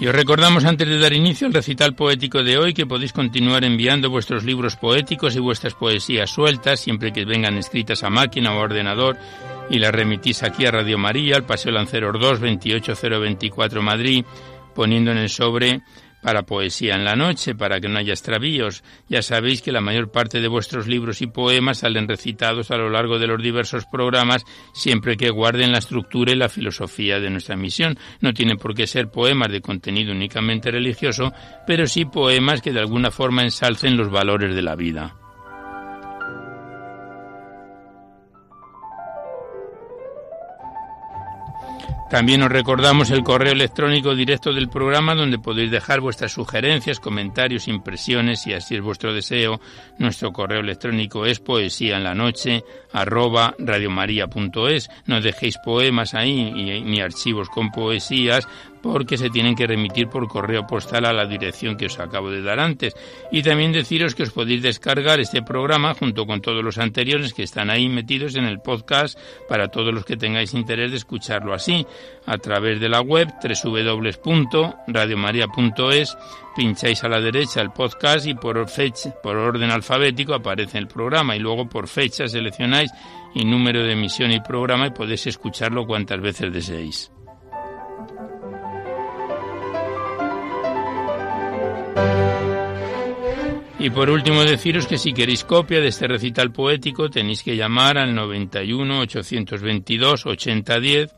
Y os recordamos antes de dar inicio al recital poético de hoy que podéis continuar enviando vuestros libros poéticos y vuestras poesías sueltas, siempre que vengan escritas a máquina o ordenador, y las remitís aquí a Radio María, al Paseo Lanceros 2, 28024 Madrid, poniendo en el sobre para poesía en la noche, para que no haya extravíos. Ya sabéis que la mayor parte de vuestros libros y poemas salen recitados a lo largo de los diversos programas, siempre que guarden la estructura y la filosofía de nuestra misión. No tienen por qué ser poemas de contenido únicamente religioso, pero sí poemas que de alguna forma ensalcen los valores de la vida. También os recordamos el correo electrónico directo del programa donde podéis dejar vuestras sugerencias, comentarios, impresiones y así es vuestro deseo. Nuestro correo electrónico es poesía en la noche arroba radiomaria.es. No dejéis poemas ahí ni archivos con poesías porque se tienen que remitir por correo postal a la dirección que os acabo de dar antes. Y también deciros que os podéis descargar este programa junto con todos los anteriores que están ahí metidos en el podcast para todos los que tengáis interés de escucharlo así, a través de la web www.radiomaria.es, pincháis a la derecha el podcast y por fecha, por orden alfabético aparece el programa y luego por fecha seleccionáis y número de emisión y programa y podéis escucharlo cuantas veces deseéis. Y por último deciros que si queréis copia de este recital poético tenéis que llamar al 91 822 8010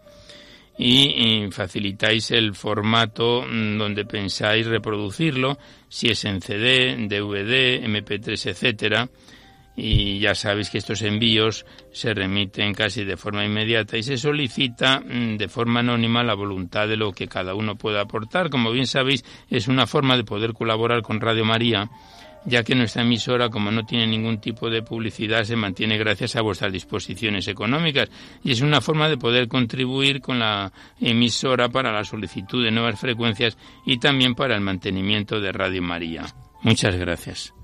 y, y facilitáis el formato mm, donde pensáis reproducirlo, si es en CD, DVD, MP3, etcétera. Y ya sabéis que estos envíos se remiten casi de forma inmediata y se solicita mm, de forma anónima la voluntad de lo que cada uno pueda aportar. Como bien sabéis, es una forma de poder colaborar con Radio María ya que nuestra emisora, como no tiene ningún tipo de publicidad, se mantiene gracias a vuestras disposiciones económicas y es una forma de poder contribuir con la emisora para la solicitud de nuevas frecuencias y también para el mantenimiento de Radio María. Muchas gracias.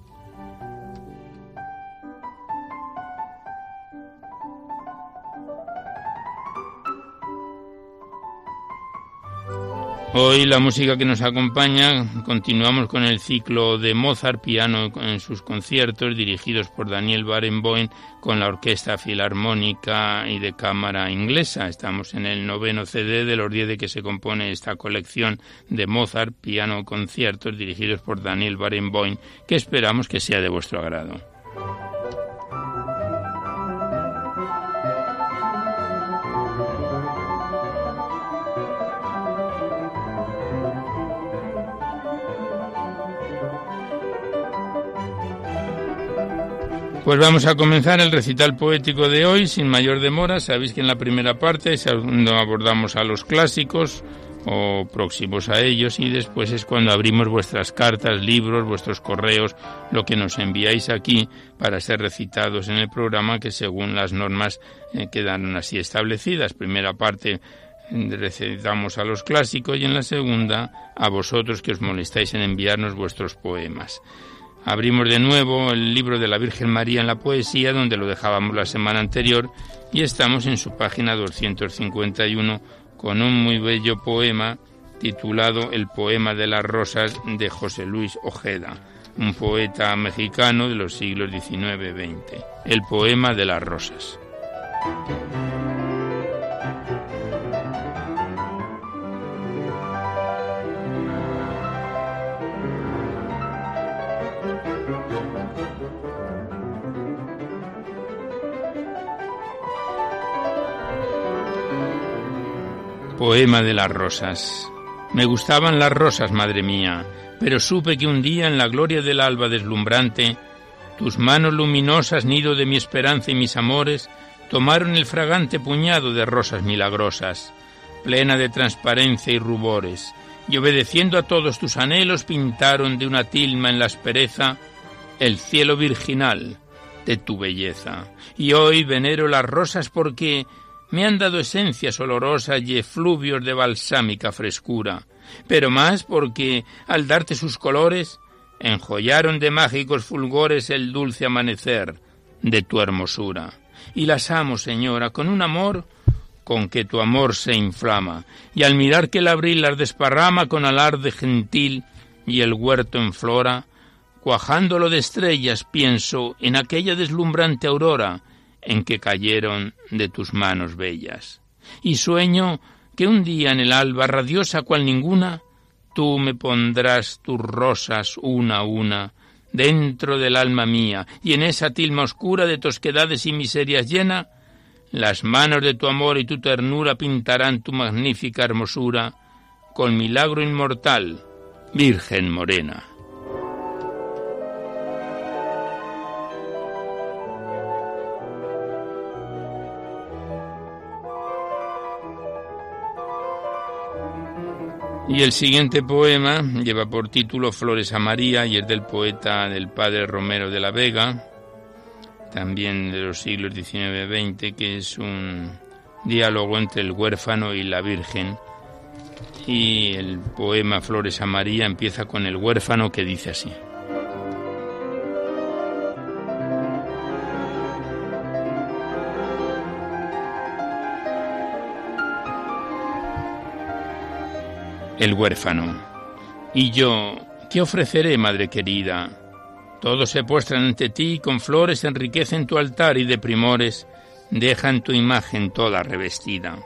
Hoy la música que nos acompaña, continuamos con el ciclo de Mozart piano en sus conciertos dirigidos por Daniel Barenboim con la Orquesta Filarmónica y de Cámara Inglesa. Estamos en el noveno CD de los diez de que se compone esta colección de Mozart piano conciertos dirigidos por Daniel Barenboim que esperamos que sea de vuestro agrado. Pues vamos a comenzar el recital poético de hoy sin mayor demora. Sabéis que en la primera parte abordamos a los clásicos o próximos a ellos y después es cuando abrimos vuestras cartas, libros, vuestros correos, lo que nos enviáis aquí para ser recitados en el programa que según las normas eh, quedaron así establecidas. Primera parte recitamos a los clásicos y en la segunda a vosotros que os molestáis en enviarnos vuestros poemas. Abrimos de nuevo el libro de la Virgen María en la poesía, donde lo dejábamos la semana anterior, y estamos en su página 251 con un muy bello poema titulado El poema de las rosas de José Luis Ojeda, un poeta mexicano de los siglos XIX-XX. El poema de las rosas. Poema de las rosas. Me gustaban las rosas, madre mía, pero supe que un día en la gloria del alba deslumbrante, tus manos luminosas, nido de mi esperanza y mis amores, tomaron el fragante puñado de rosas milagrosas, plena de transparencia y rubores, y obedeciendo a todos tus anhelos pintaron de una tilma en la aspereza el cielo virginal de tu belleza. Y hoy venero las rosas porque me han dado esencias olorosas y efluvios de balsámica frescura, pero más porque, al darte sus colores, enjollaron de mágicos fulgores el dulce amanecer de tu hermosura. Y las amo, señora, con un amor con que tu amor se inflama, y al mirar que el abril las desparrama con alarde gentil y el huerto en flora, cuajándolo de estrellas, pienso en aquella deslumbrante aurora en que cayeron de tus manos bellas. Y sueño que un día en el alba, radiosa cual ninguna, tú me pondrás tus rosas una a una dentro del alma mía, y en esa tilma oscura de tosquedades y miserias llena, las manos de tu amor y tu ternura pintarán tu magnífica hermosura con milagro inmortal, Virgen Morena. Y el siguiente poema lleva por título Flores a María y es del poeta del padre Romero de la Vega, también de los siglos XIX-XX, que es un diálogo entre el huérfano y la Virgen. Y el poema Flores a María empieza con el huérfano que dice así. El huérfano. Y yo, ¿qué ofreceré, madre querida? Todos se postran ante ti con flores enriquecen tu altar y de primores dejan tu imagen toda revestida.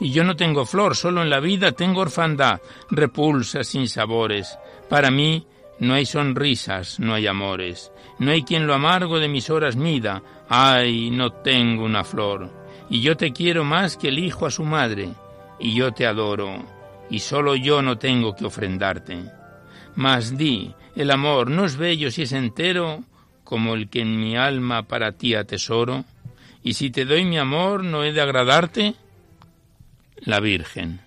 Y yo no tengo flor, solo en la vida tengo orfandad, repulsa sin sabores. Para mí no hay sonrisas, no hay amores, no hay quien lo amargo de mis horas mida. Ay, no tengo una flor. Y yo te quiero más que el hijo a su madre, y yo te adoro y solo yo no tengo que ofrendarte. Mas di, el amor no es bello si es entero, como el que en mi alma para ti atesoro, y si te doy mi amor, ¿no he de agradarte? La Virgen.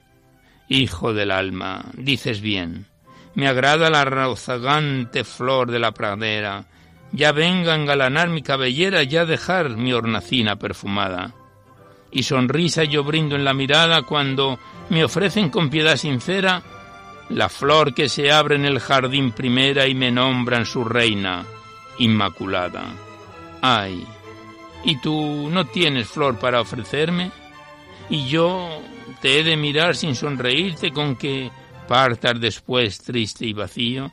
Hijo del alma, dices bien, me agrada la rozagante flor de la pradera, ya venga a engalanar mi cabellera, ya dejar mi hornacina perfumada. Y sonrisa yo brindo en la mirada cuando me ofrecen con piedad sincera la flor que se abre en el jardín primera y me nombran su reina, Inmaculada. Ay, ¿y tú no tienes flor para ofrecerme? ¿Y yo te he de mirar sin sonreírte con que partas después triste y vacío?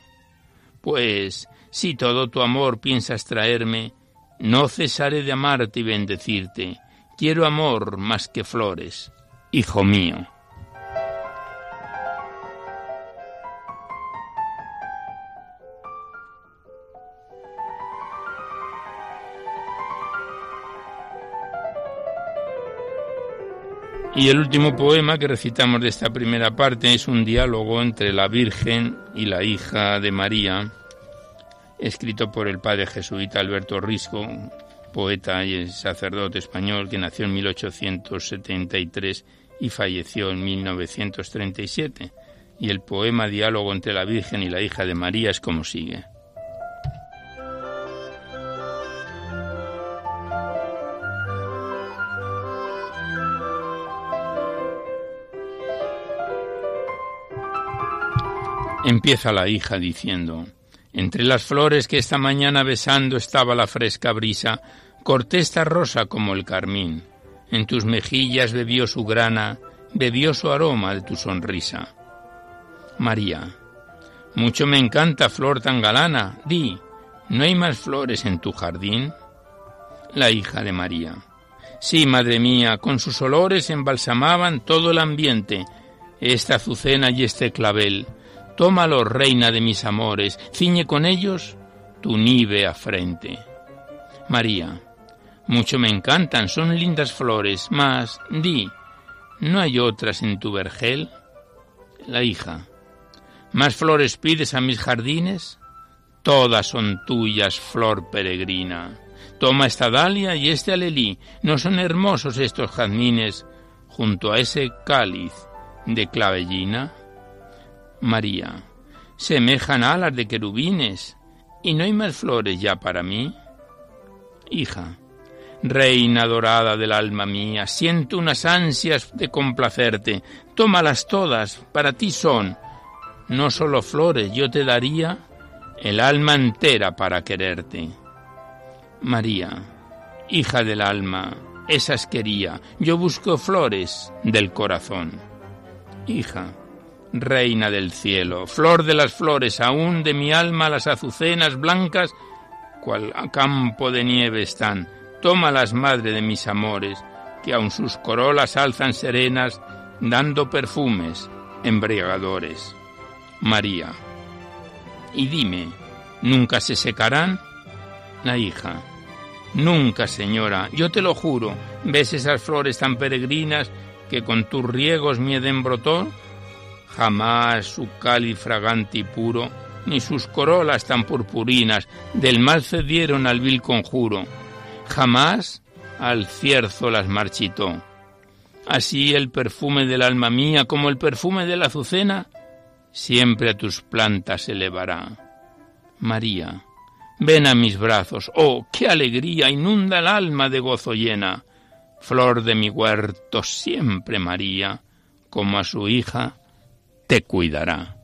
Pues, si todo tu amor piensas traerme, no cesaré de amarte y bendecirte. Quiero amor más que flores, hijo mío. Y el último poema que recitamos de esta primera parte es un diálogo entre la Virgen y la hija de María, escrito por el padre jesuita Alberto Risco, poeta y sacerdote español que nació en 1873 y falleció en 1937. Y el poema Diálogo entre la Virgen y la hija de María es como sigue. Empieza la hija diciendo, Entre las flores que esta mañana besando estaba la fresca brisa, corté esta rosa como el carmín. En tus mejillas bebió su grana, bebió su aroma de tu sonrisa. María, mucho me encanta flor tan galana, di, ¿no hay más flores en tu jardín? La hija de María. Sí, madre mía, con sus olores embalsamaban todo el ambiente, esta azucena y este clavel, Tómalo, reina de mis amores, ciñe con ellos tu nívea frente. María, mucho me encantan, son lindas flores, mas, di, ¿no hay otras en tu vergel? La hija, ¿más flores pides a mis jardines? Todas son tuyas, flor peregrina. Toma esta dalia y este alelí, ¿no son hermosos estos jazmines junto a ese cáliz de clavellina? María, semejan alas de querubines, ¿y no hay más flores ya para mí? Hija, reina dorada del alma mía, siento unas ansias de complacerte, tómalas todas, para ti son. No solo flores, yo te daría el alma entera para quererte. María, hija del alma, esas quería, yo busco flores del corazón. Hija, Reina del cielo, flor de las flores, aún de mi alma las azucenas blancas, cual campo de nieve están, tómalas, madre de mis amores, que aun sus corolas alzan serenas, dando perfumes embriagadores. María. Y dime, ¿nunca se secarán? La hija. Nunca, señora, yo te lo juro, ¿ves esas flores tan peregrinas que con tus riegos mieden brotó? Jamás su cáliz fragante y puro, ni sus corolas tan purpurinas del mal cedieron al vil conjuro, jamás al cierzo las marchitó. Así el perfume del alma mía, como el perfume de la azucena, siempre a tus plantas elevará. María, ven a mis brazos, oh, qué alegría inunda el alma de gozo llena. Flor de mi huerto siempre María, como a su hija, te cuidará.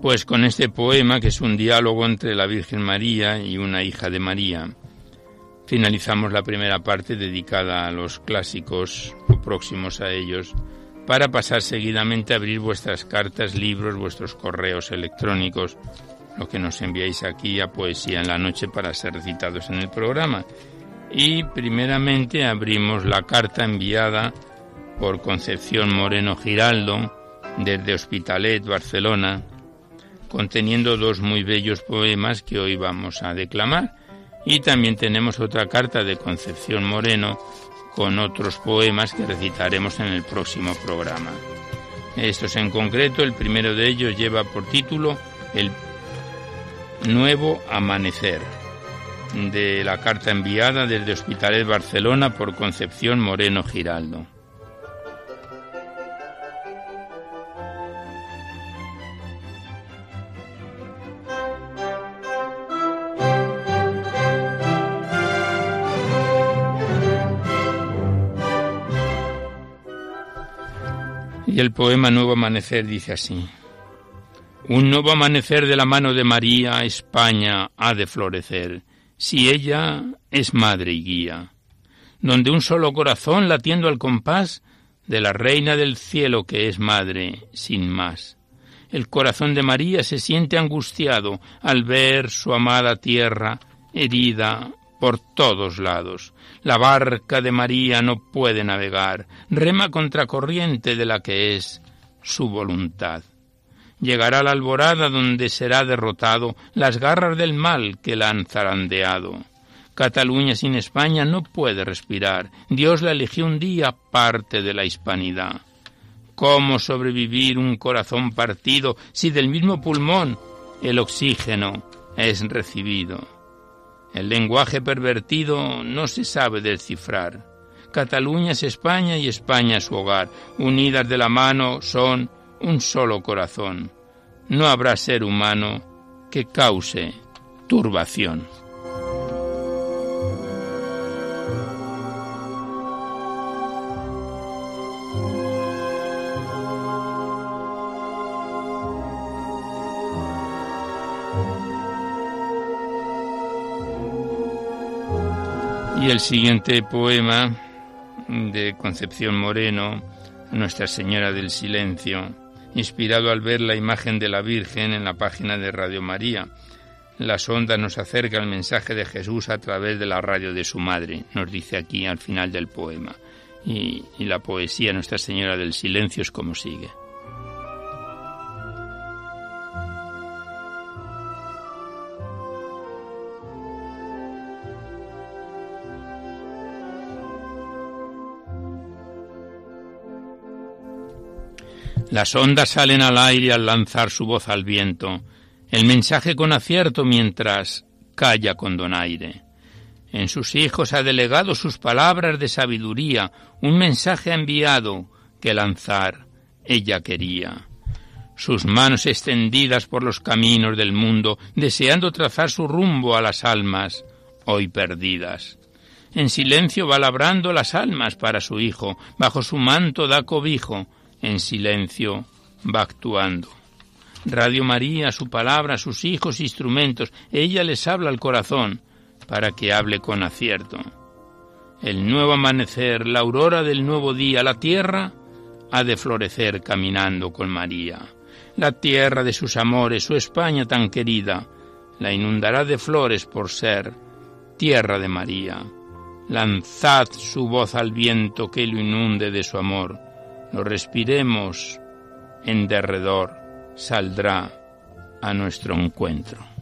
Pues con este poema, que es un diálogo entre la Virgen María y una hija de María, finalizamos la primera parte dedicada a los clásicos o próximos a ellos para pasar seguidamente a abrir vuestras cartas, libros, vuestros correos electrónicos, lo que nos enviáis aquí a Poesía en la Noche para ser recitados en el programa. Y primeramente abrimos la carta enviada por Concepción Moreno Giraldo desde Hospitalet, Barcelona, conteniendo dos muy bellos poemas que hoy vamos a declamar. Y también tenemos otra carta de Concepción Moreno con otros poemas que recitaremos en el próximo programa. Estos en concreto, el primero de ellos lleva por título El Nuevo Amanecer, de la carta enviada desde Hospitalet Barcelona por Concepción Moreno Giraldo. El poema Nuevo Amanecer dice así. Un nuevo amanecer de la mano de María, España ha de florecer, si ella es madre y guía, donde un solo corazón latiendo al compás de la Reina del Cielo que es madre, sin más. El corazón de María se siente angustiado al ver su amada tierra herida por todos lados. La barca de María no puede navegar, rema contracorriente de la que es su voluntad. Llegará la alborada donde será derrotado las garras del mal que la han zarandeado. Cataluña sin España no puede respirar. Dios la eligió un día parte de la hispanidad. ¿Cómo sobrevivir un corazón partido si del mismo pulmón el oxígeno es recibido? El lenguaje pervertido no se sabe descifrar. Cataluña es España y España es su hogar. Unidas de la mano son un solo corazón. No habrá ser humano que cause turbación. El siguiente poema de Concepción Moreno, Nuestra Señora del Silencio, inspirado al ver la imagen de la Virgen en la página de Radio María. La sonda nos acerca al mensaje de Jesús a través de la radio de su madre, nos dice aquí al final del poema. Y la poesía Nuestra Señora del Silencio es como sigue. Las ondas salen al aire al lanzar su voz al viento, el mensaje con acierto mientras calla con donaire. En sus hijos ha delegado sus palabras de sabiduría, un mensaje ha enviado que lanzar ella quería. Sus manos extendidas por los caminos del mundo, deseando trazar su rumbo a las almas hoy perdidas. En silencio va labrando las almas para su hijo, bajo su manto da cobijo, en silencio va actuando. Radio María, su palabra, sus hijos, instrumentos, ella les habla al corazón para que hable con acierto. El nuevo amanecer, la aurora del nuevo día, la tierra ha de florecer caminando con María. La tierra de sus amores, su España tan querida, la inundará de flores por ser tierra de María. Lanzad su voz al viento que lo inunde de su amor lo respiremos en derredor, saldrá a nuestro encuentro.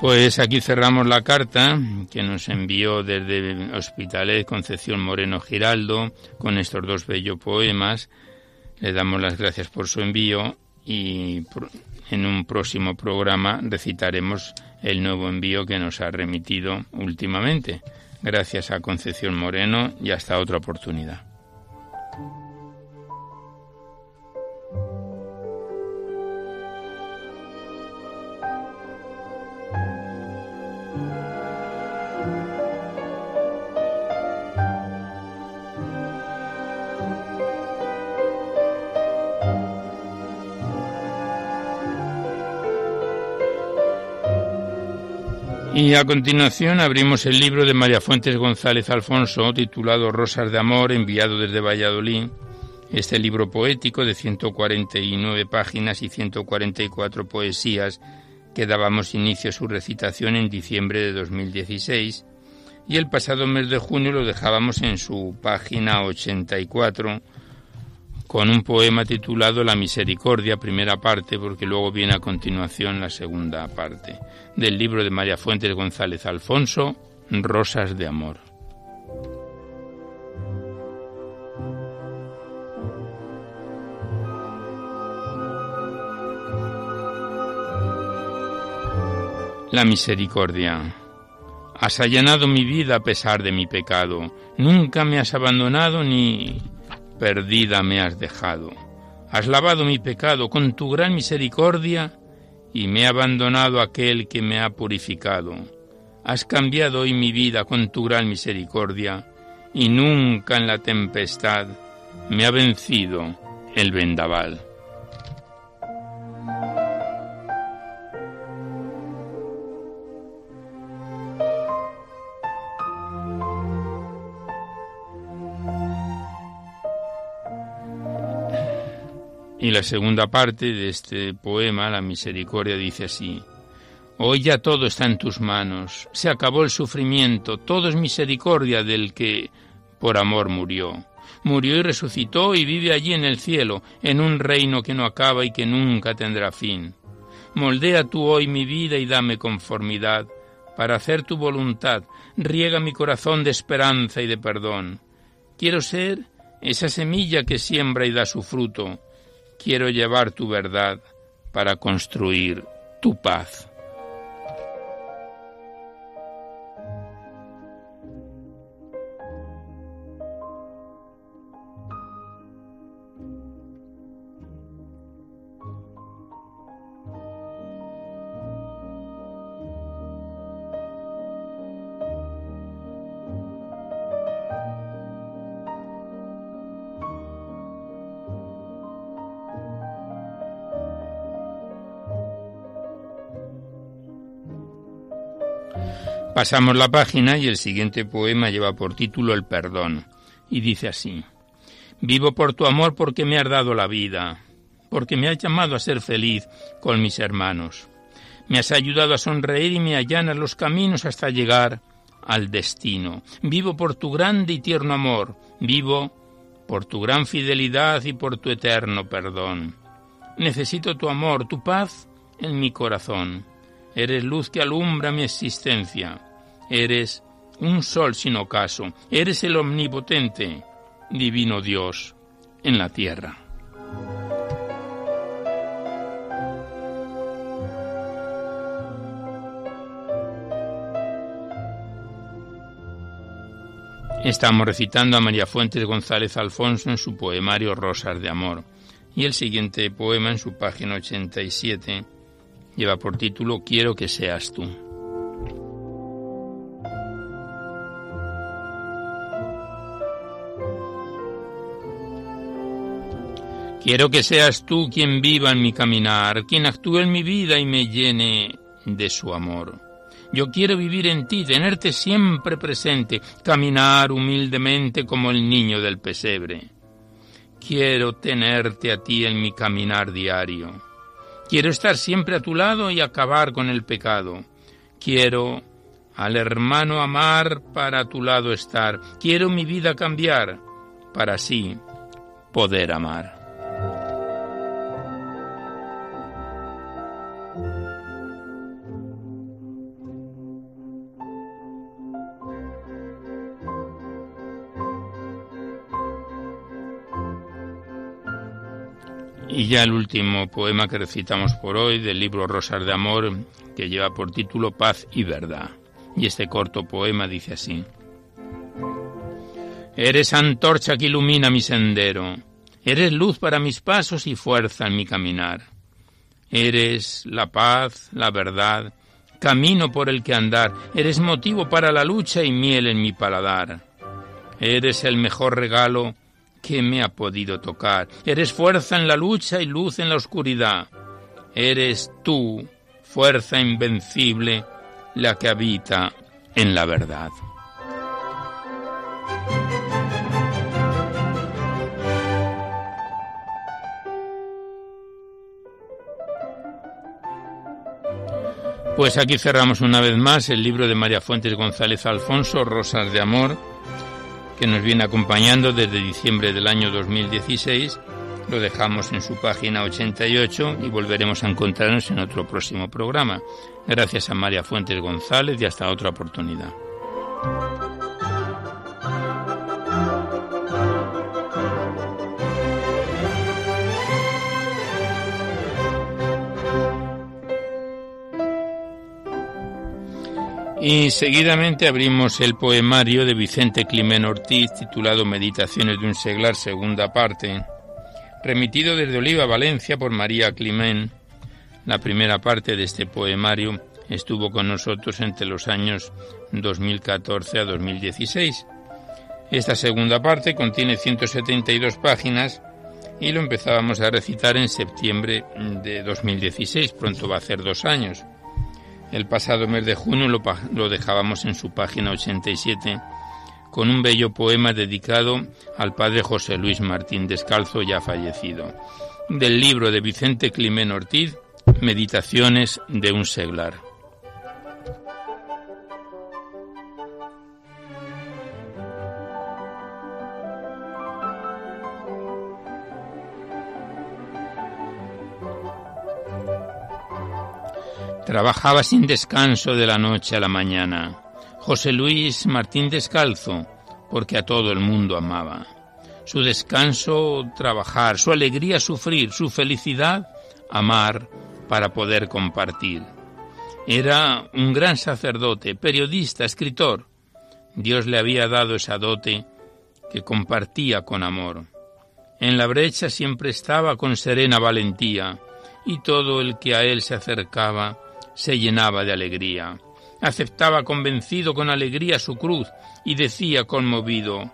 Pues aquí cerramos la carta que nos envió desde Hospitalet Concepción Moreno Giraldo con estos dos bellos poemas. Le damos las gracias por su envío y en un próximo programa recitaremos el nuevo envío que nos ha remitido últimamente. Gracias a Concepción Moreno y hasta otra oportunidad. Y a continuación abrimos el libro de María Fuentes González Alfonso, titulado Rosas de Amor, enviado desde Valladolid. Este libro poético de 149 páginas y 144 poesías que dábamos inicio a su recitación en diciembre de 2016 y el pasado mes de junio lo dejábamos en su página 84 con un poema titulado La Misericordia, primera parte, porque luego viene a continuación la segunda parte, del libro de María Fuentes González Alfonso, Rosas de Amor. La misericordia. Has allanado mi vida a pesar de mi pecado. Nunca me has abandonado ni perdida me has dejado. Has lavado mi pecado con tu gran misericordia y me ha abandonado aquel que me ha purificado. Has cambiado hoy mi vida con tu gran misericordia y nunca en la tempestad me ha vencido el vendaval. Y la segunda parte de este poema, La Misericordia, dice así. Hoy ya todo está en tus manos, se acabó el sufrimiento, todo es misericordia del que por amor murió. Murió y resucitó y vive allí en el cielo, en un reino que no acaba y que nunca tendrá fin. Moldea tú hoy mi vida y dame conformidad, para hacer tu voluntad, riega mi corazón de esperanza y de perdón. Quiero ser esa semilla que siembra y da su fruto, quiero llevar tu verdad para construir tu paz. Pasamos la página y el siguiente poema lleva por título El perdón y dice así. Vivo por tu amor porque me has dado la vida, porque me has llamado a ser feliz con mis hermanos. Me has ayudado a sonreír y me allanas los caminos hasta llegar al destino. Vivo por tu grande y tierno amor, vivo por tu gran fidelidad y por tu eterno perdón. Necesito tu amor, tu paz en mi corazón. Eres luz que alumbra mi existencia. Eres un sol sin ocaso, eres el omnipotente, divino Dios en la tierra. Estamos recitando a María Fuentes González Alfonso en su poemario Rosas de Amor y el siguiente poema en su página 87 lleva por título Quiero que seas tú. Quiero que seas tú quien viva en mi caminar, quien actúe en mi vida y me llene de su amor. Yo quiero vivir en ti, tenerte siempre presente, caminar humildemente como el niño del pesebre. Quiero tenerte a ti en mi caminar diario. Quiero estar siempre a tu lado y acabar con el pecado. Quiero al hermano amar para a tu lado estar. Quiero mi vida cambiar para así poder amar. Y ya el último poema que recitamos por hoy del libro Rosas de Amor, que lleva por título Paz y Verdad. Y este corto poema dice así. Eres antorcha que ilumina mi sendero, eres luz para mis pasos y fuerza en mi caminar. Eres la paz, la verdad, camino por el que andar, eres motivo para la lucha y miel en mi paladar. Eres el mejor regalo ¿Qué me ha podido tocar. Eres fuerza en la lucha y luz en la oscuridad. Eres tú, fuerza invencible, la que habita en la verdad. Pues aquí cerramos una vez más el libro de María Fuentes González Alfonso, Rosas de Amor, que nos viene acompañando desde diciembre del año 2016. Lo dejamos en su página 88 y volveremos a encontrarnos en otro próximo programa. Gracias a María Fuentes González y hasta otra oportunidad. Y seguidamente abrimos el poemario de Vicente Climén Ortiz titulado Meditaciones de un seglar, segunda parte. remitido desde Oliva, Valencia, por María Climén. La primera parte de este poemario estuvo con nosotros entre los años 2014 a 2016. Esta segunda parte contiene 172 páginas y lo empezábamos a recitar en septiembre de 2016, pronto va a hacer dos años. El pasado mes de junio lo, dejábamos en su página 87 con un bello poema dedicado al padre José Luis Martín Descalzo ya fallecido, del libro de Vicente Climén Ortiz, Meditaciones de un seglar. Trabajaba sin descanso de la noche a la mañana José Luis Martín Descalzo, porque a todo el mundo amaba. Su descanso, trabajar, su alegría, sufrir, su felicidad, amar para poder compartir. Era un gran sacerdote, periodista, escritor. Dios le había dado esa dote que compartía con amor. En la brecha siempre estaba con serena valentía, y todo el que a él se acercaba se llenaba de alegría aceptaba convencido con alegría su cruz y decía conmovido,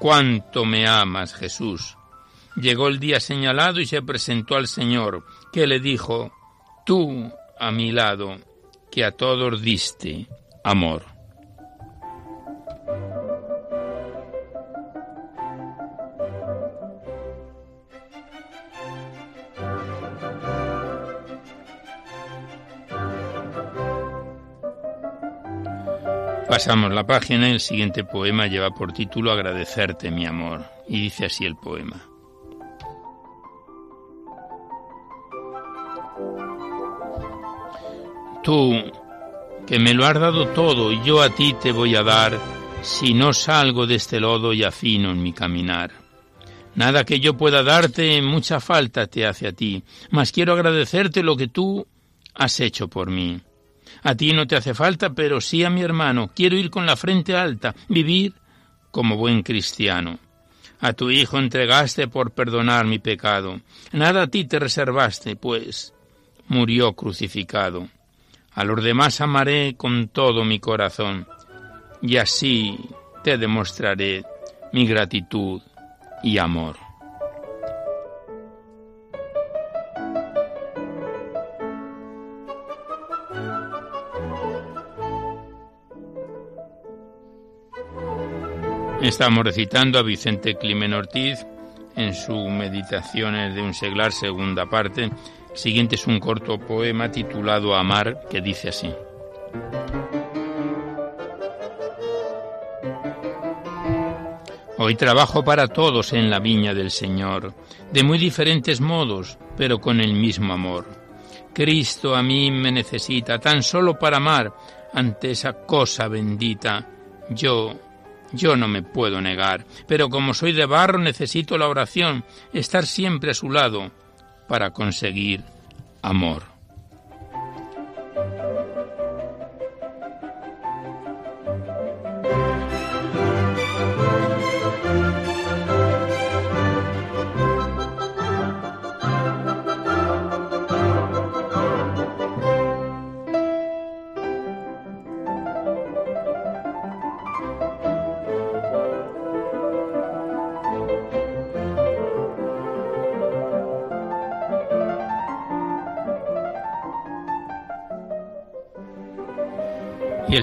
¿Cuánto me amas, Jesús? Llegó el día señalado y se presentó al Señor, que le dijo, Tú, a mi lado, que a todos diste amor. Pasamos la página y el siguiente poema lleva por título Agradecerte mi amor. Y dice así el poema. Tú, que me lo has dado todo, y yo a ti te voy a dar, si no salgo de este lodo y afino en mi caminar. Nada que yo pueda darte, mucha falta te hace a ti, mas quiero agradecerte lo que tú has hecho por mí. A ti no te hace falta, pero sí a mi hermano. Quiero ir con la frente alta, vivir como buen cristiano. A tu hijo entregaste por perdonar mi pecado. Nada a ti te reservaste, pues murió crucificado. A los demás amaré con todo mi corazón, y así te demostraré mi gratitud y amor. Estamos recitando a Vicente Climen Ortiz en su Meditaciones de un seglar, segunda parte. Siguiente es un corto poema titulado Amar, que dice así. Hoy trabajo para todos en la viña del Señor, de muy diferentes modos, pero con el mismo amor. Cristo a mí me necesita tan solo para amar ante esa cosa bendita. Yo, yo no me puedo negar, pero como soy de barro necesito la oración, estar siempre a su lado para conseguir amor.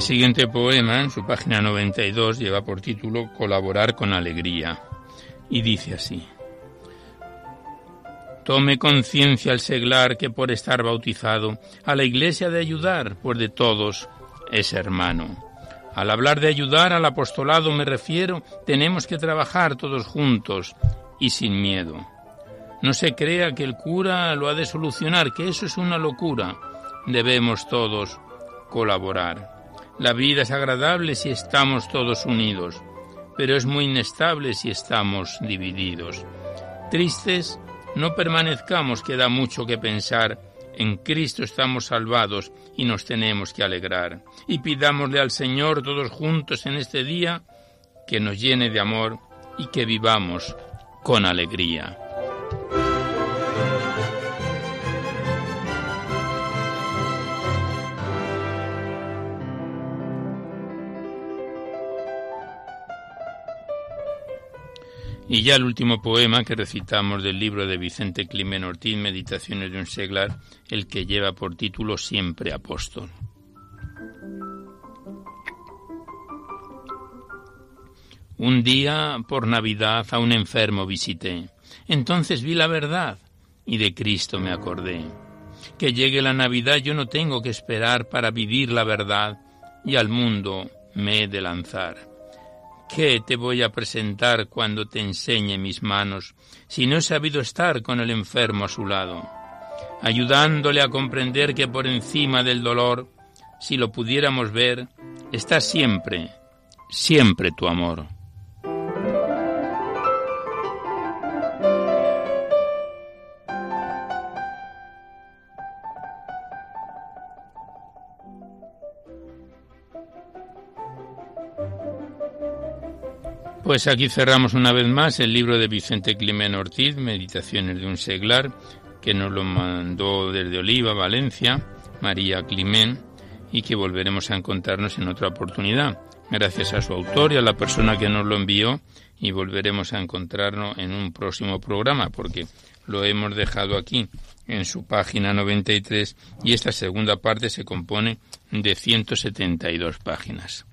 El siguiente poema, en su página 92, lleva por título Colaborar con alegría. Y dice así. Tome conciencia el seglar que por estar bautizado a la iglesia de ayudar, pues de todos es hermano. Al hablar de ayudar al apostolado me refiero, tenemos que trabajar todos juntos y sin miedo. No se crea que el cura lo ha de solucionar, que eso es una locura. Debemos todos colaborar. La vida es agradable si estamos todos unidos, pero es muy inestable si estamos divididos. Tristes, no permanezcamos que da mucho que pensar. En Cristo estamos salvados y nos tenemos que alegrar. Y pidámosle al Señor todos juntos en este día que nos llene de amor y que vivamos con alegría. Y ya el último poema que recitamos del libro de Vicente Climen Ortiz, Meditaciones de un seglar, el que lleva por título Siempre Apóstol. Un día, por Navidad, a un enfermo visité. Entonces vi la verdad y de Cristo me acordé. Que llegue la Navidad yo no tengo que esperar para vivir la verdad y al mundo me he de lanzar. ¿Qué te voy a presentar cuando te enseñe mis manos si no he sabido estar con el enfermo a su lado? Ayudándole a comprender que por encima del dolor, si lo pudiéramos ver, está siempre, siempre tu amor. Pues aquí cerramos una vez más el libro de Vicente Climen Ortiz, Meditaciones de un seglar, que nos lo mandó desde Oliva, Valencia, María Climen, y que volveremos a encontrarnos en otra oportunidad. Gracias a su autor y a la persona que nos lo envió, y volveremos a encontrarnos en un próximo programa, porque lo hemos dejado aquí en su página 93 y esta segunda parte se compone de 172 páginas.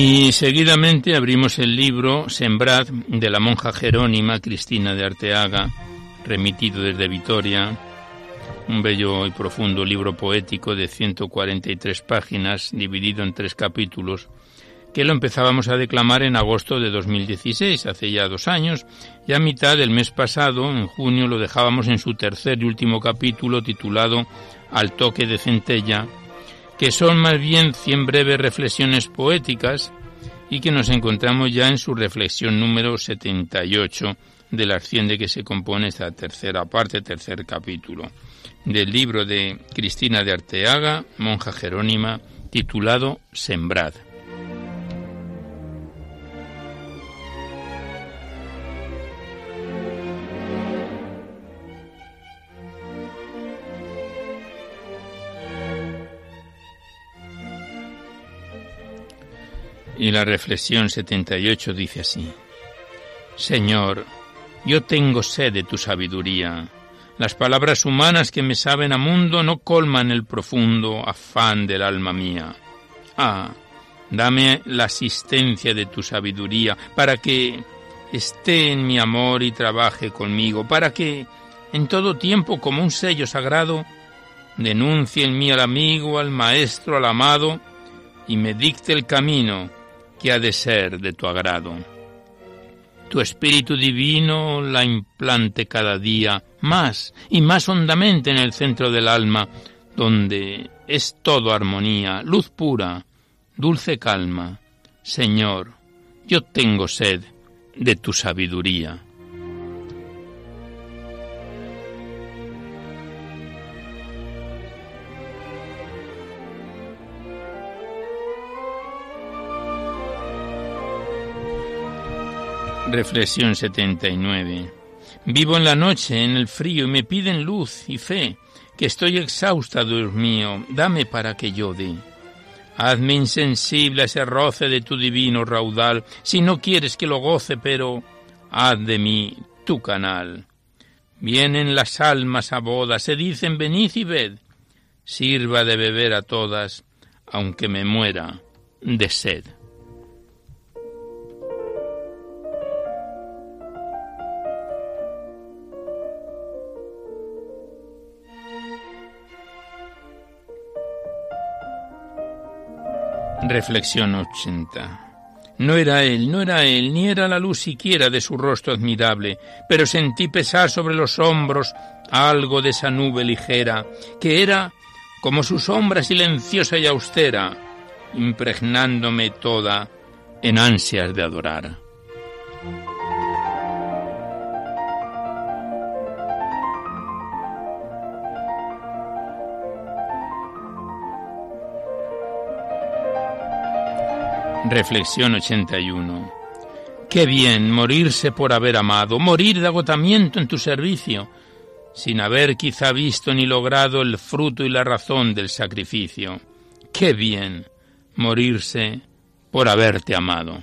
Y seguidamente abrimos el libro Sembrad de la monja jerónima Cristina de Arteaga, remitido desde Vitoria, un bello y profundo libro poético de 143 páginas, dividido en tres capítulos, que lo empezábamos a declamar en agosto de 2016, hace ya dos años, y a mitad del mes pasado, en junio, lo dejábamos en su tercer y último capítulo titulado Al toque de centella, que son más bien cien breves reflexiones poéticas y que nos encontramos ya en su reflexión número 78 de la acción de que se compone esta tercera parte, tercer capítulo, del libro de Cristina de Arteaga, monja jerónima, titulado Sembrad. Y la reflexión 78 dice así, Señor, yo tengo sed de tu sabiduría. Las palabras humanas que me saben a mundo no colman el profundo afán del alma mía. Ah, dame la asistencia de tu sabiduría para que esté en mi amor y trabaje conmigo, para que en todo tiempo como un sello sagrado denuncie en mí al amigo, al maestro, al amado y me dicte el camino que ha de ser de tu agrado. Tu Espíritu Divino la implante cada día más y más hondamente en el centro del alma, donde es todo armonía, luz pura, dulce calma. Señor, yo tengo sed de tu sabiduría. Reflexión 79. Vivo en la noche, en el frío, y me piden luz y fe, que estoy exhausta, Dios mío, dame para que yo dé. Hazme insensible a ese roce de tu divino raudal, si no quieres que lo goce, pero haz de mí tu canal. Vienen las almas a boda, se dicen venid y ved, sirva de beber a todas, aunque me muera de sed. Reflexión 80. No era él, no era él, ni era la luz siquiera de su rostro admirable, pero sentí pesar sobre los hombros algo de esa nube ligera, que era como su sombra silenciosa y austera, impregnándome toda en ansias de adorar. Reflexión 81. Qué bien morirse por haber amado, morir de agotamiento en tu servicio, sin haber quizá visto ni logrado el fruto y la razón del sacrificio. Qué bien morirse por haberte amado.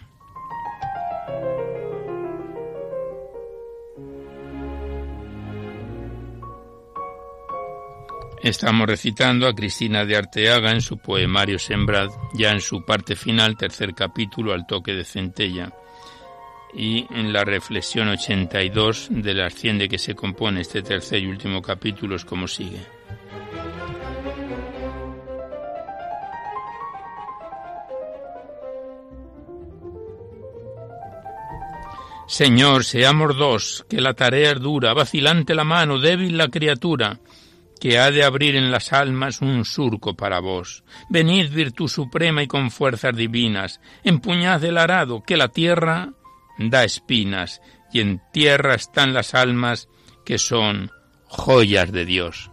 Estamos recitando a Cristina de Arteaga en su poemario Sembrad, ya en su parte final, tercer capítulo, al toque de centella, y en la reflexión 82 de la 100 de que se compone este tercer y último capítulo es como sigue. Señor, seamos dos, que la tarea es dura, vacilante la mano, débil la criatura, que ha de abrir en las almas un surco para vos. Venid, virtud suprema y con fuerzas divinas, empuñad el arado, que la tierra da espinas, y en tierra están las almas que son joyas de Dios.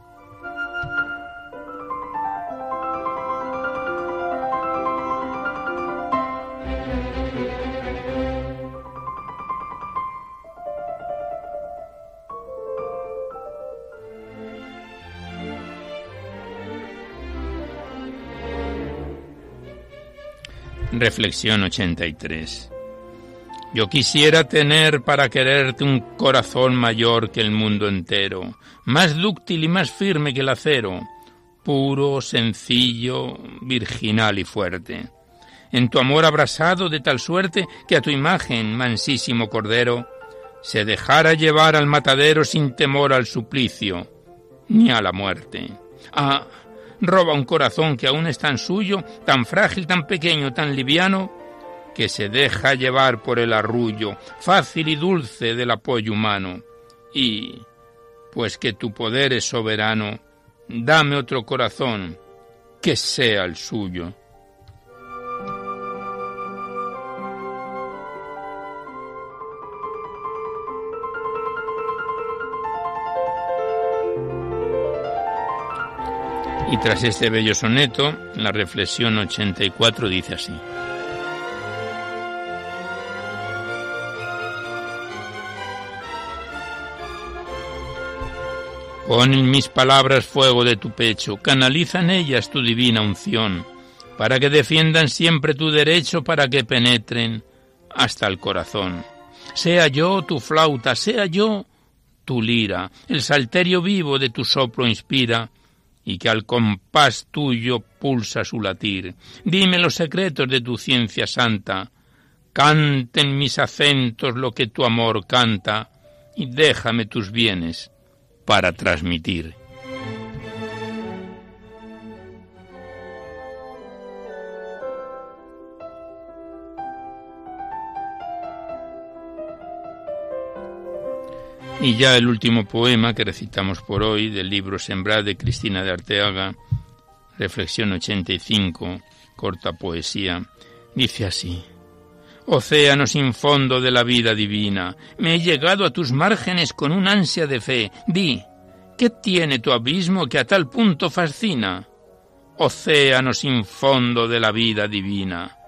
Reflexión 83. Yo quisiera tener para quererte un corazón mayor que el mundo entero, más dúctil y más firme que el acero, puro, sencillo, virginal y fuerte. En tu amor abrasado de tal suerte que a tu imagen, mansísimo cordero, se dejara llevar al matadero sin temor al suplicio, ni a la muerte. Ah, roba un corazón que aún es tan suyo, tan frágil, tan pequeño, tan liviano, que se deja llevar por el arrullo fácil y dulce del apoyo humano. Y, pues que tu poder es soberano, dame otro corazón que sea el suyo. Y tras este bello soneto, la reflexión 84 dice así. Pon en mis palabras fuego de tu pecho, canaliza en ellas tu divina unción, para que defiendan siempre tu derecho, para que penetren hasta el corazón. Sea yo tu flauta, sea yo tu lira, el salterio vivo de tu soplo inspira, y que al compás tuyo pulsa su latir. Dime los secretos de tu ciencia santa, canten mis acentos lo que tu amor canta, y déjame tus bienes para transmitir. Y ya el último poema que recitamos por hoy del libro Sembrar de Cristina de Arteaga, Reflexión 85, corta poesía, dice así. Océano sin fondo de la vida divina, me he llegado a tus márgenes con un ansia de fe. Di, ¿qué tiene tu abismo que a tal punto fascina? Océano sin fondo de la vida divina,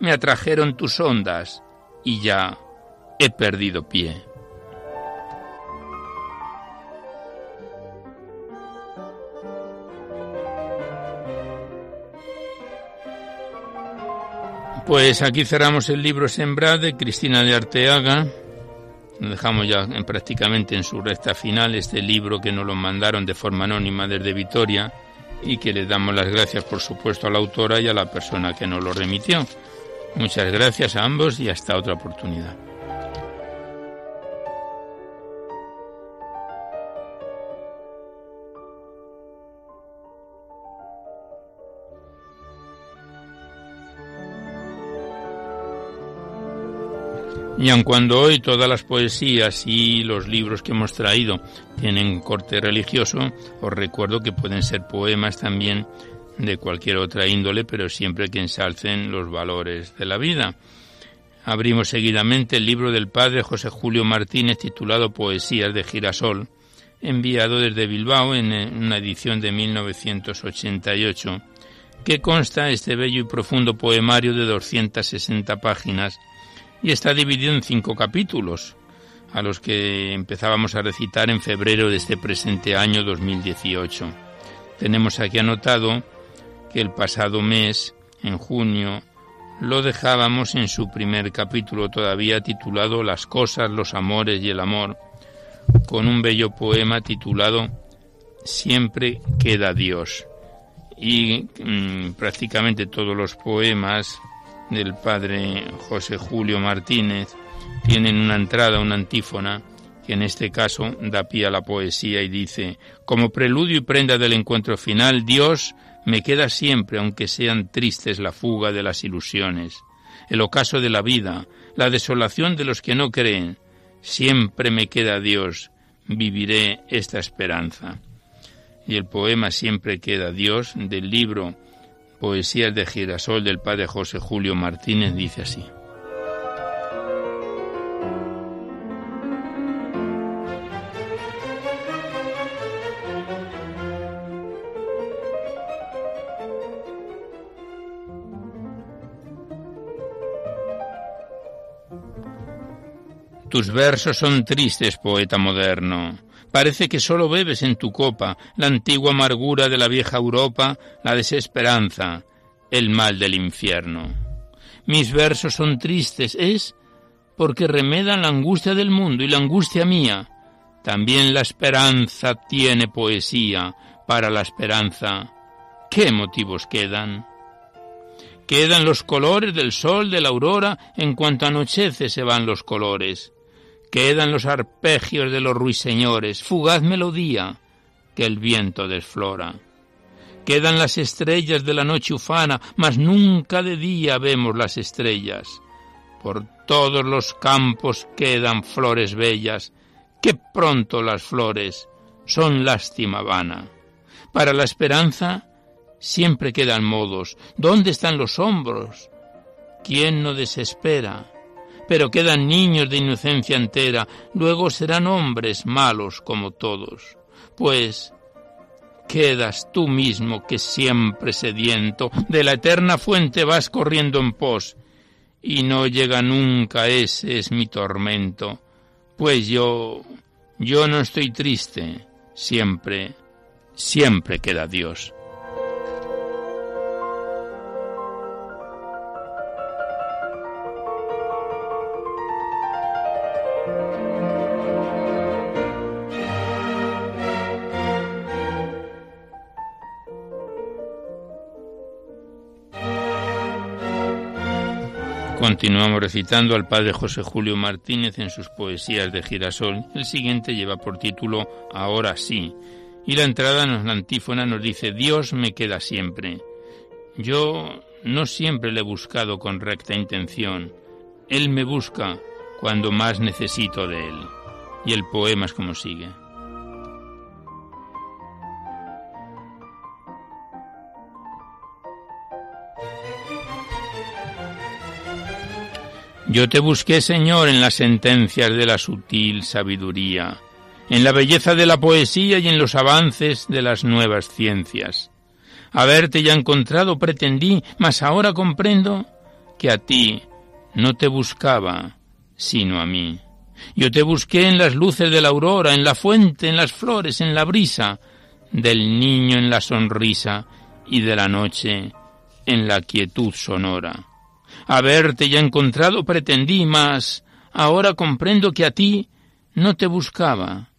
me atrajeron tus ondas y ya he perdido pie. Pues aquí cerramos el libro Sembrad de Cristina de Arteaga. Dejamos ya en, prácticamente en su recta final este libro que nos lo mandaron de forma anónima desde Vitoria y que le damos las gracias por supuesto a la autora y a la persona que nos lo remitió. Muchas gracias a ambos y hasta otra oportunidad. Y aun cuando hoy todas las poesías y los libros que hemos traído tienen corte religioso, os recuerdo que pueden ser poemas también de cualquier otra índole, pero siempre que ensalcen los valores de la vida. Abrimos seguidamente el libro del padre José Julio Martínez titulado Poesías de Girasol, enviado desde Bilbao en una edición de 1988 que consta este bello y profundo poemario de 260 páginas y está dividido en cinco capítulos, a los que empezábamos a recitar en febrero de este presente año 2018. Tenemos aquí anotado que el pasado mes, en junio, lo dejábamos en su primer capítulo todavía titulado Las cosas, los amores y el amor, con un bello poema titulado Siempre queda Dios. Y mm, prácticamente todos los poemas del padre José Julio Martínez tienen una entrada, una antífona, que en este caso da pie a la poesía y dice, como preludio y prenda del encuentro final, Dios me queda siempre, aunque sean tristes la fuga de las ilusiones, el ocaso de la vida, la desolación de los que no creen. Siempre me queda Dios, viviré esta esperanza. Y el poema Siempre queda Dios del libro Poesías de Girasol del padre José Julio Martínez dice así. Tus versos son tristes, poeta moderno. Parece que solo bebes en tu copa la antigua amargura de la vieja Europa, la desesperanza, el mal del infierno. Mis versos son tristes, es porque remedan la angustia del mundo y la angustia mía. También la esperanza tiene poesía. Para la esperanza, ¿qué motivos quedan? Quedan los colores del sol, de la aurora, en cuanto anochece se van los colores. Quedan los arpegios de los ruiseñores, fugaz melodía que el viento desflora. Quedan las estrellas de la noche ufana, mas nunca de día vemos las estrellas. Por todos los campos quedan flores bellas, que pronto las flores son lástima vana. Para la esperanza siempre quedan modos. ¿Dónde están los hombros? ¿Quién no desespera? Pero quedan niños de inocencia entera, luego serán hombres malos como todos. Pues quedas tú mismo que siempre sediento, de la eterna fuente vas corriendo en pos, y no llega nunca ese es mi tormento, pues yo, yo no estoy triste, siempre, siempre queda Dios. Continuamos recitando al padre José Julio Martínez en sus poesías de girasol. El siguiente lleva por título Ahora sí. Y la entrada, en la antífona, nos dice Dios me queda siempre. Yo no siempre le he buscado con recta intención. Él me busca cuando más necesito de él. Y el poema es como sigue. Yo te busqué, Señor, en las sentencias de la sutil sabiduría, en la belleza de la poesía y en los avances de las nuevas ciencias. Haberte ya encontrado pretendí, mas ahora comprendo que a ti no te buscaba, sino a mí. Yo te busqué en las luces de la aurora, en la fuente, en las flores, en la brisa, del niño en la sonrisa y de la noche en la quietud sonora haberte ya encontrado pretendí, mas ahora comprendo que a ti no te buscaba,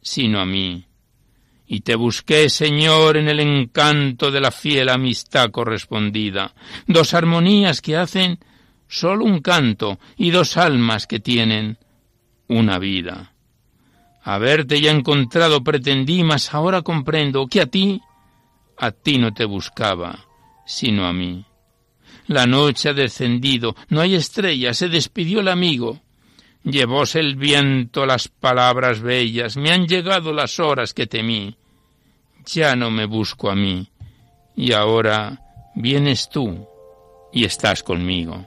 sino a mí. Y te busqué, Señor, en el encanto de la fiel amistad correspondida, dos armonías que hacen solo un canto y dos almas que tienen una vida. Haberte ya encontrado pretendí, mas ahora comprendo que a ti, a ti no te buscaba, sino a mí. La noche ha descendido, no hay estrellas, se despidió el amigo. Llevóse el viento las palabras bellas, me han llegado las horas que temí. Ya no me busco a mí, y ahora vienes tú y estás conmigo.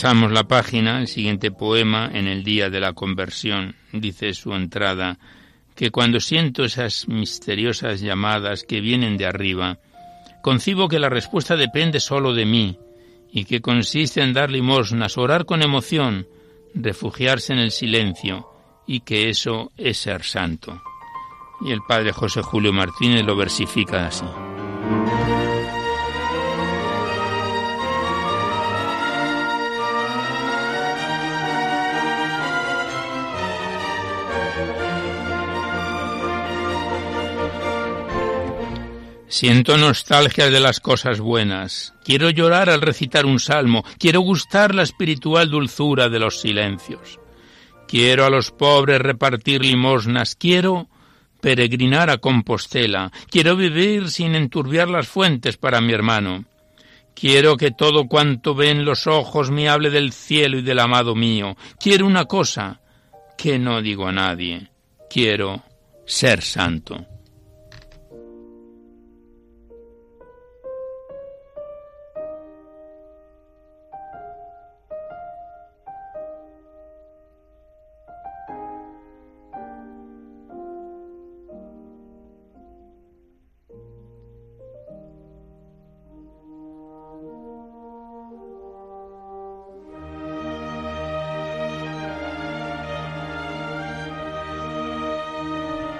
Pasamos la página, el siguiente poema, en el día de la conversión, dice su entrada, que cuando siento esas misteriosas llamadas que vienen de arriba, concibo que la respuesta depende solo de mí, y que consiste en dar limosnas, orar con emoción, refugiarse en el silencio, y que eso es ser santo. Y el padre José Julio Martínez lo versifica así. Siento nostalgia de las cosas buenas. Quiero llorar al recitar un salmo. Quiero gustar la espiritual dulzura de los silencios. Quiero a los pobres repartir limosnas. Quiero peregrinar a Compostela. Quiero vivir sin enturbiar las fuentes para mi hermano. Quiero que todo cuanto ven los ojos me hable del cielo y del amado mío. Quiero una cosa que no digo a nadie. Quiero ser santo.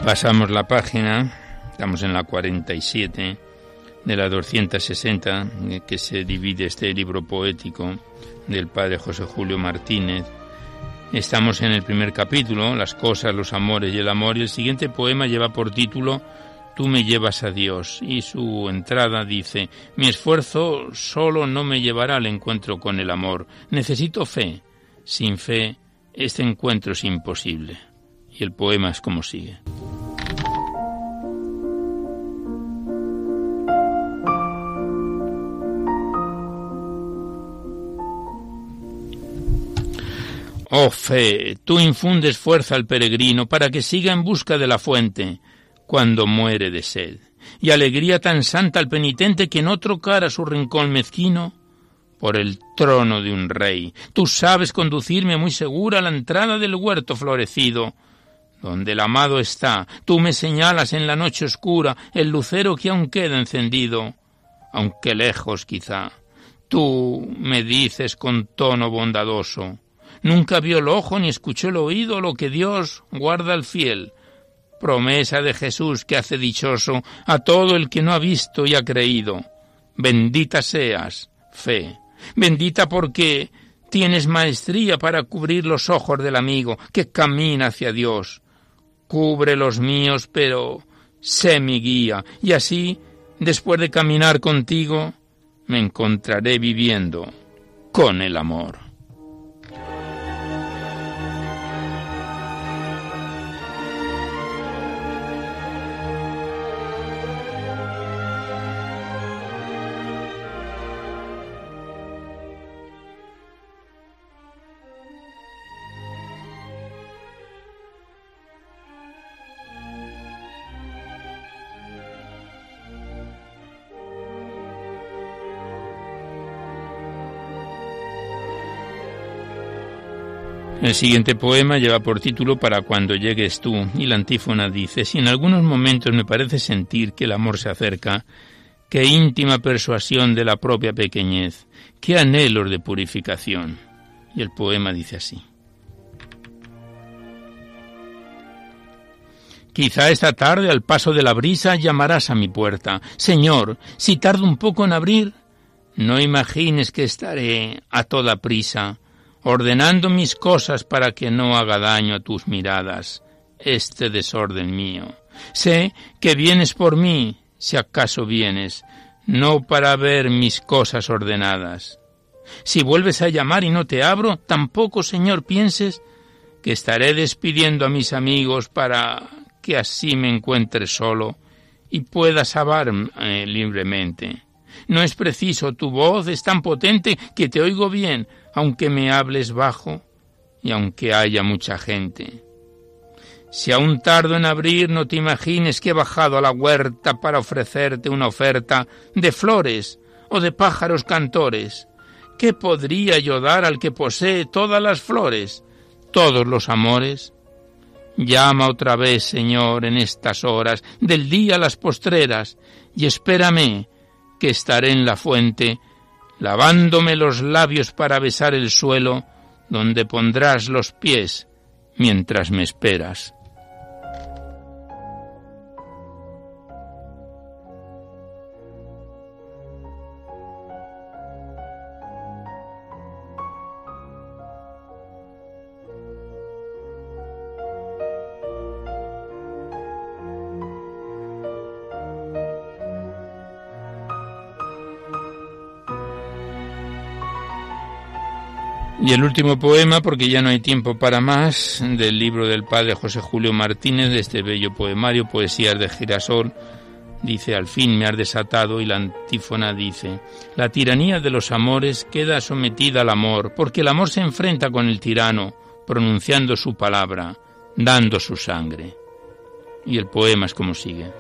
Pasamos la página, estamos en la 47 de la 260 que se divide este libro poético del padre José Julio Martínez. Estamos en el primer capítulo, las cosas, los amores y el amor, y el siguiente poema lleva por título Tú me llevas a Dios, y su entrada dice, mi esfuerzo solo no me llevará al encuentro con el amor, necesito fe, sin fe este encuentro es imposible. Y el poema es como sigue. Oh fe, tú infundes fuerza al peregrino para que siga en busca de la fuente cuando muere de sed, y alegría tan santa al penitente que no trocara su rincón mezquino por el trono de un rey. Tú sabes conducirme muy segura a la entrada del huerto florecido, donde el amado está. Tú me señalas en la noche oscura el lucero que aún queda encendido, aunque lejos quizá. Tú me dices con tono bondadoso, Nunca vio el ojo ni escuchó el oído lo que Dios guarda al fiel. Promesa de Jesús que hace dichoso a todo el que no ha visto y ha creído. Bendita seas, fe. Bendita porque tienes maestría para cubrir los ojos del amigo que camina hacia Dios. Cubre los míos, pero sé mi guía, y así, después de caminar contigo, me encontraré viviendo con el amor. El siguiente poema lleva por título Para cuando llegues tú, y la antífona dice, si en algunos momentos me parece sentir que el amor se acerca, qué íntima persuasión de la propia pequeñez, qué anhelos de purificación. Y el poema dice así. Quizá esta tarde al paso de la brisa llamarás a mi puerta. Señor, si tardo un poco en abrir, no imagines que estaré a toda prisa ordenando mis cosas para que no haga daño a tus miradas este desorden mío. Sé que vienes por mí, si acaso vienes, no para ver mis cosas ordenadas. Si vuelves a llamar y no te abro, tampoco, Señor, pienses que estaré despidiendo a mis amigos para que así me encuentre solo y puedas amarme eh, libremente. No es preciso, tu voz es tan potente que te oigo bien, aunque me hables bajo y aunque haya mucha gente. Si aún tardo en abrir, no te imagines que he bajado a la huerta para ofrecerte una oferta de flores o de pájaros cantores. ¿Qué podría yo dar al que posee todas las flores, todos los amores? Llama otra vez, Señor, en estas horas del día las postreras, y espérame, que estaré en la fuente, lavándome los labios para besar el suelo, donde pondrás los pies mientras me esperas. Y el último poema, porque ya no hay tiempo para más, del libro del padre José Julio Martínez, de este bello poemario, Poesías de Girasol, dice, al fin me has desatado, y la antífona dice, la tiranía de los amores queda sometida al amor, porque el amor se enfrenta con el tirano, pronunciando su palabra, dando su sangre. Y el poema es como sigue.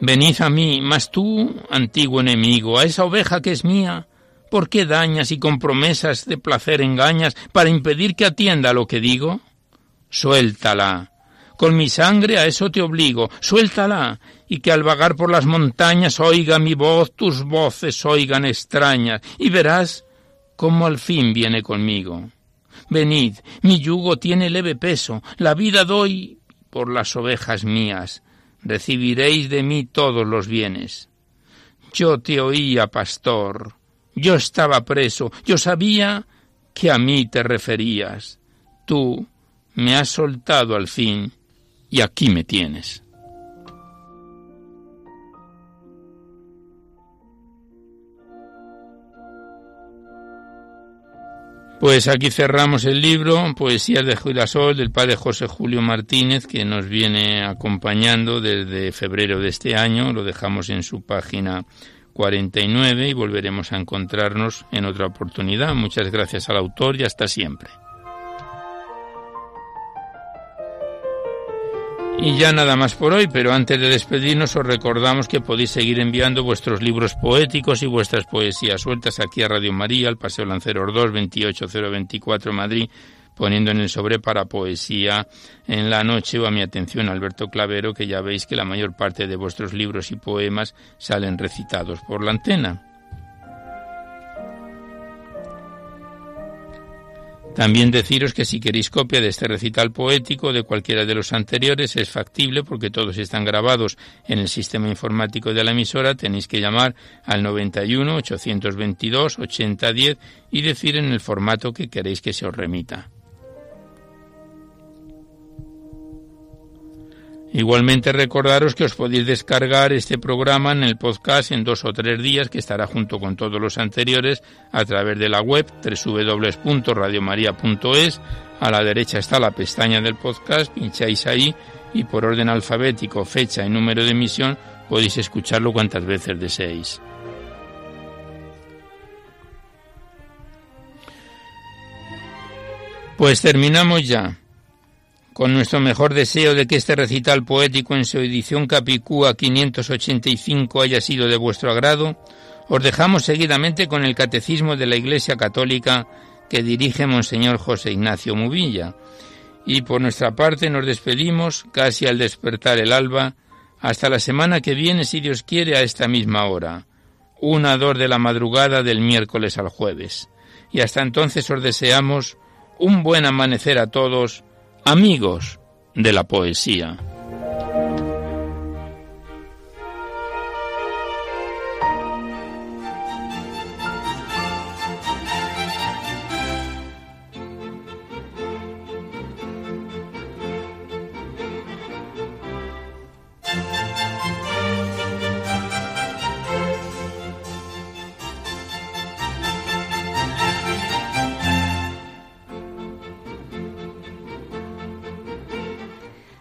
Venid a mí, mas tú, antiguo enemigo, a esa oveja que es mía, ¿Por qué dañas y con promesas de placer engañas para impedir que atienda lo que digo? Suéltala. Con mi sangre a eso te obligo. Suéltala. Y que al vagar por las montañas oiga mi voz, tus voces oigan extrañas. Y verás cómo al fin viene conmigo. Venid, mi yugo tiene leve peso. La vida doy por las ovejas mías. Recibiréis de mí todos los bienes. Yo te oía, pastor yo estaba preso, yo sabía que a mí te referías. Tú me has soltado al fin y aquí me tienes. Pues aquí cerramos el libro, Poesías de Girasol, del padre José Julio Martínez, que nos viene acompañando desde febrero de este año. Lo dejamos en su página 49 y volveremos a encontrarnos en otra oportunidad. Muchas gracias al autor y hasta siempre. Y ya nada más por hoy, pero antes de despedirnos os recordamos que podéis seguir enviando vuestros libros poéticos y vuestras poesías sueltas aquí a Radio María, al Paseo Lanceros 2, 28024 Madrid, poniendo en el sobre para poesía en la noche o a mi atención Alberto Clavero, que ya veis que la mayor parte de vuestros libros y poemas salen recitados por la antena. También deciros que si queréis copia de este recital poético de cualquiera de los anteriores es factible porque todos están grabados en el sistema informático de la emisora. Tenéis que llamar al 91 822 8010 y decir en el formato que queréis que se os remita. Igualmente recordaros que os podéis descargar este programa en el podcast en dos o tres días que estará junto con todos los anteriores a través de la web www.radiomaria.es. A la derecha está la pestaña del podcast, pincháis ahí y por orden alfabético, fecha y número de emisión podéis escucharlo cuantas veces deseéis. Pues terminamos ya. Con nuestro mejor deseo de que este recital poético en su edición Capicúa 585 haya sido de vuestro agrado, os dejamos seguidamente con el Catecismo de la Iglesia Católica que dirige Monseñor José Ignacio Mubilla. Y por nuestra parte nos despedimos casi al despertar el alba, hasta la semana que viene, si Dios quiere, a esta misma hora, una dor de la madrugada del miércoles al jueves. Y hasta entonces os deseamos un buen amanecer a todos, amigos de la poesía.